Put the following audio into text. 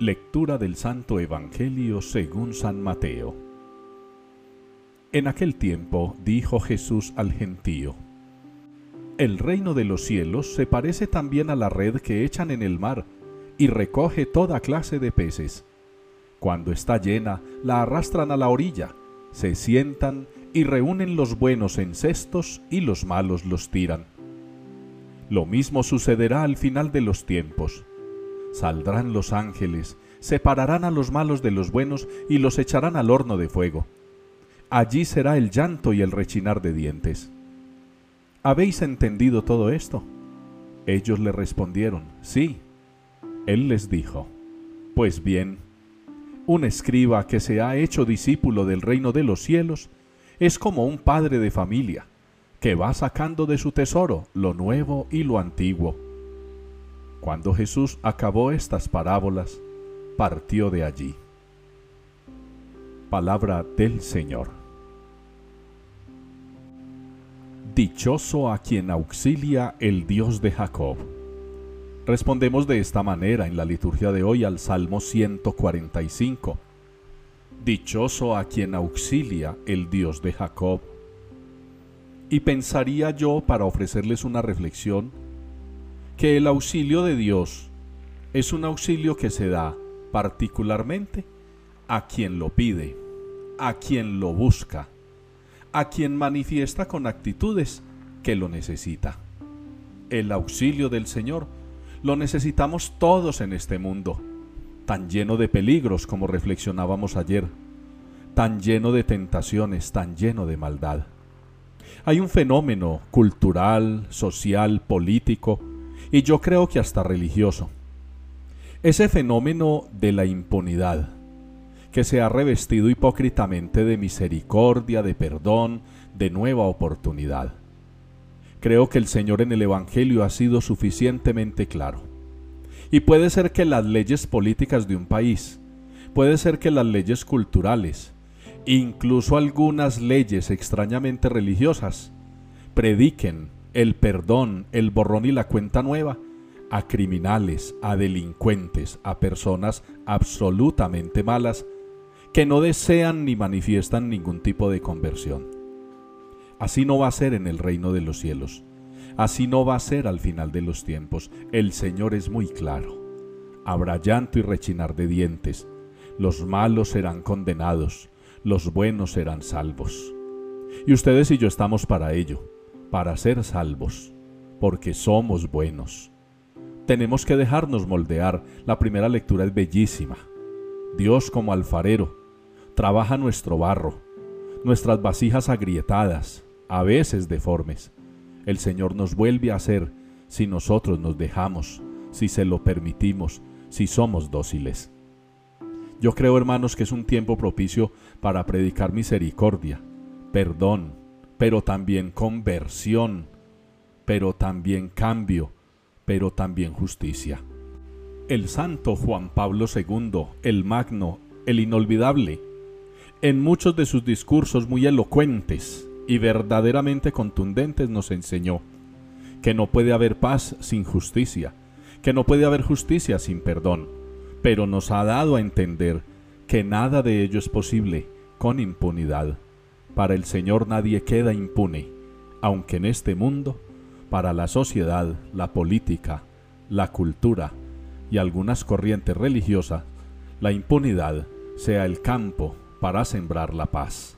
Lectura del Santo Evangelio según San Mateo. En aquel tiempo dijo Jesús al gentío, El reino de los cielos se parece también a la red que echan en el mar y recoge toda clase de peces. Cuando está llena, la arrastran a la orilla, se sientan y reúnen los buenos en cestos y los malos los tiran. Lo mismo sucederá al final de los tiempos Saldrán los ángeles, separarán a los malos de los buenos y los echarán al horno de fuego. Allí será el llanto y el rechinar de dientes. ¿Habéis entendido todo esto? Ellos le respondieron, sí. Él les dijo, pues bien, un escriba que se ha hecho discípulo del reino de los cielos es como un padre de familia, que va sacando de su tesoro lo nuevo y lo antiguo cuando Jesús acabó estas parábolas, partió de allí. Palabra del Señor. Dichoso a quien auxilia el Dios de Jacob. Respondemos de esta manera en la liturgia de hoy al Salmo 145. Dichoso a quien auxilia el Dios de Jacob. Y pensaría yo para ofrecerles una reflexión que el auxilio de Dios es un auxilio que se da particularmente a quien lo pide, a quien lo busca, a quien manifiesta con actitudes que lo necesita. El auxilio del Señor lo necesitamos todos en este mundo, tan lleno de peligros como reflexionábamos ayer, tan lleno de tentaciones, tan lleno de maldad. Hay un fenómeno cultural, social, político, y yo creo que hasta religioso. Ese fenómeno de la impunidad, que se ha revestido hipócritamente de misericordia, de perdón, de nueva oportunidad. Creo que el Señor en el Evangelio ha sido suficientemente claro. Y puede ser que las leyes políticas de un país, puede ser que las leyes culturales, incluso algunas leyes extrañamente religiosas, prediquen el perdón, el borrón y la cuenta nueva a criminales, a delincuentes, a personas absolutamente malas que no desean ni manifiestan ningún tipo de conversión. Así no va a ser en el reino de los cielos. Así no va a ser al final de los tiempos. El Señor es muy claro. Habrá llanto y rechinar de dientes. Los malos serán condenados. Los buenos serán salvos. Y ustedes y yo estamos para ello para ser salvos, porque somos buenos. Tenemos que dejarnos moldear. La primera lectura es bellísima. Dios como alfarero trabaja nuestro barro, nuestras vasijas agrietadas, a veces deformes. El Señor nos vuelve a hacer si nosotros nos dejamos, si se lo permitimos, si somos dóciles. Yo creo, hermanos, que es un tiempo propicio para predicar misericordia, perdón, pero también conversión, pero también cambio, pero también justicia. El santo Juan Pablo II, el magno, el inolvidable, en muchos de sus discursos muy elocuentes y verdaderamente contundentes nos enseñó que no puede haber paz sin justicia, que no puede haber justicia sin perdón, pero nos ha dado a entender que nada de ello es posible con impunidad. Para el Señor nadie queda impune, aunque en este mundo, para la sociedad, la política, la cultura y algunas corrientes religiosas, la impunidad sea el campo para sembrar la paz.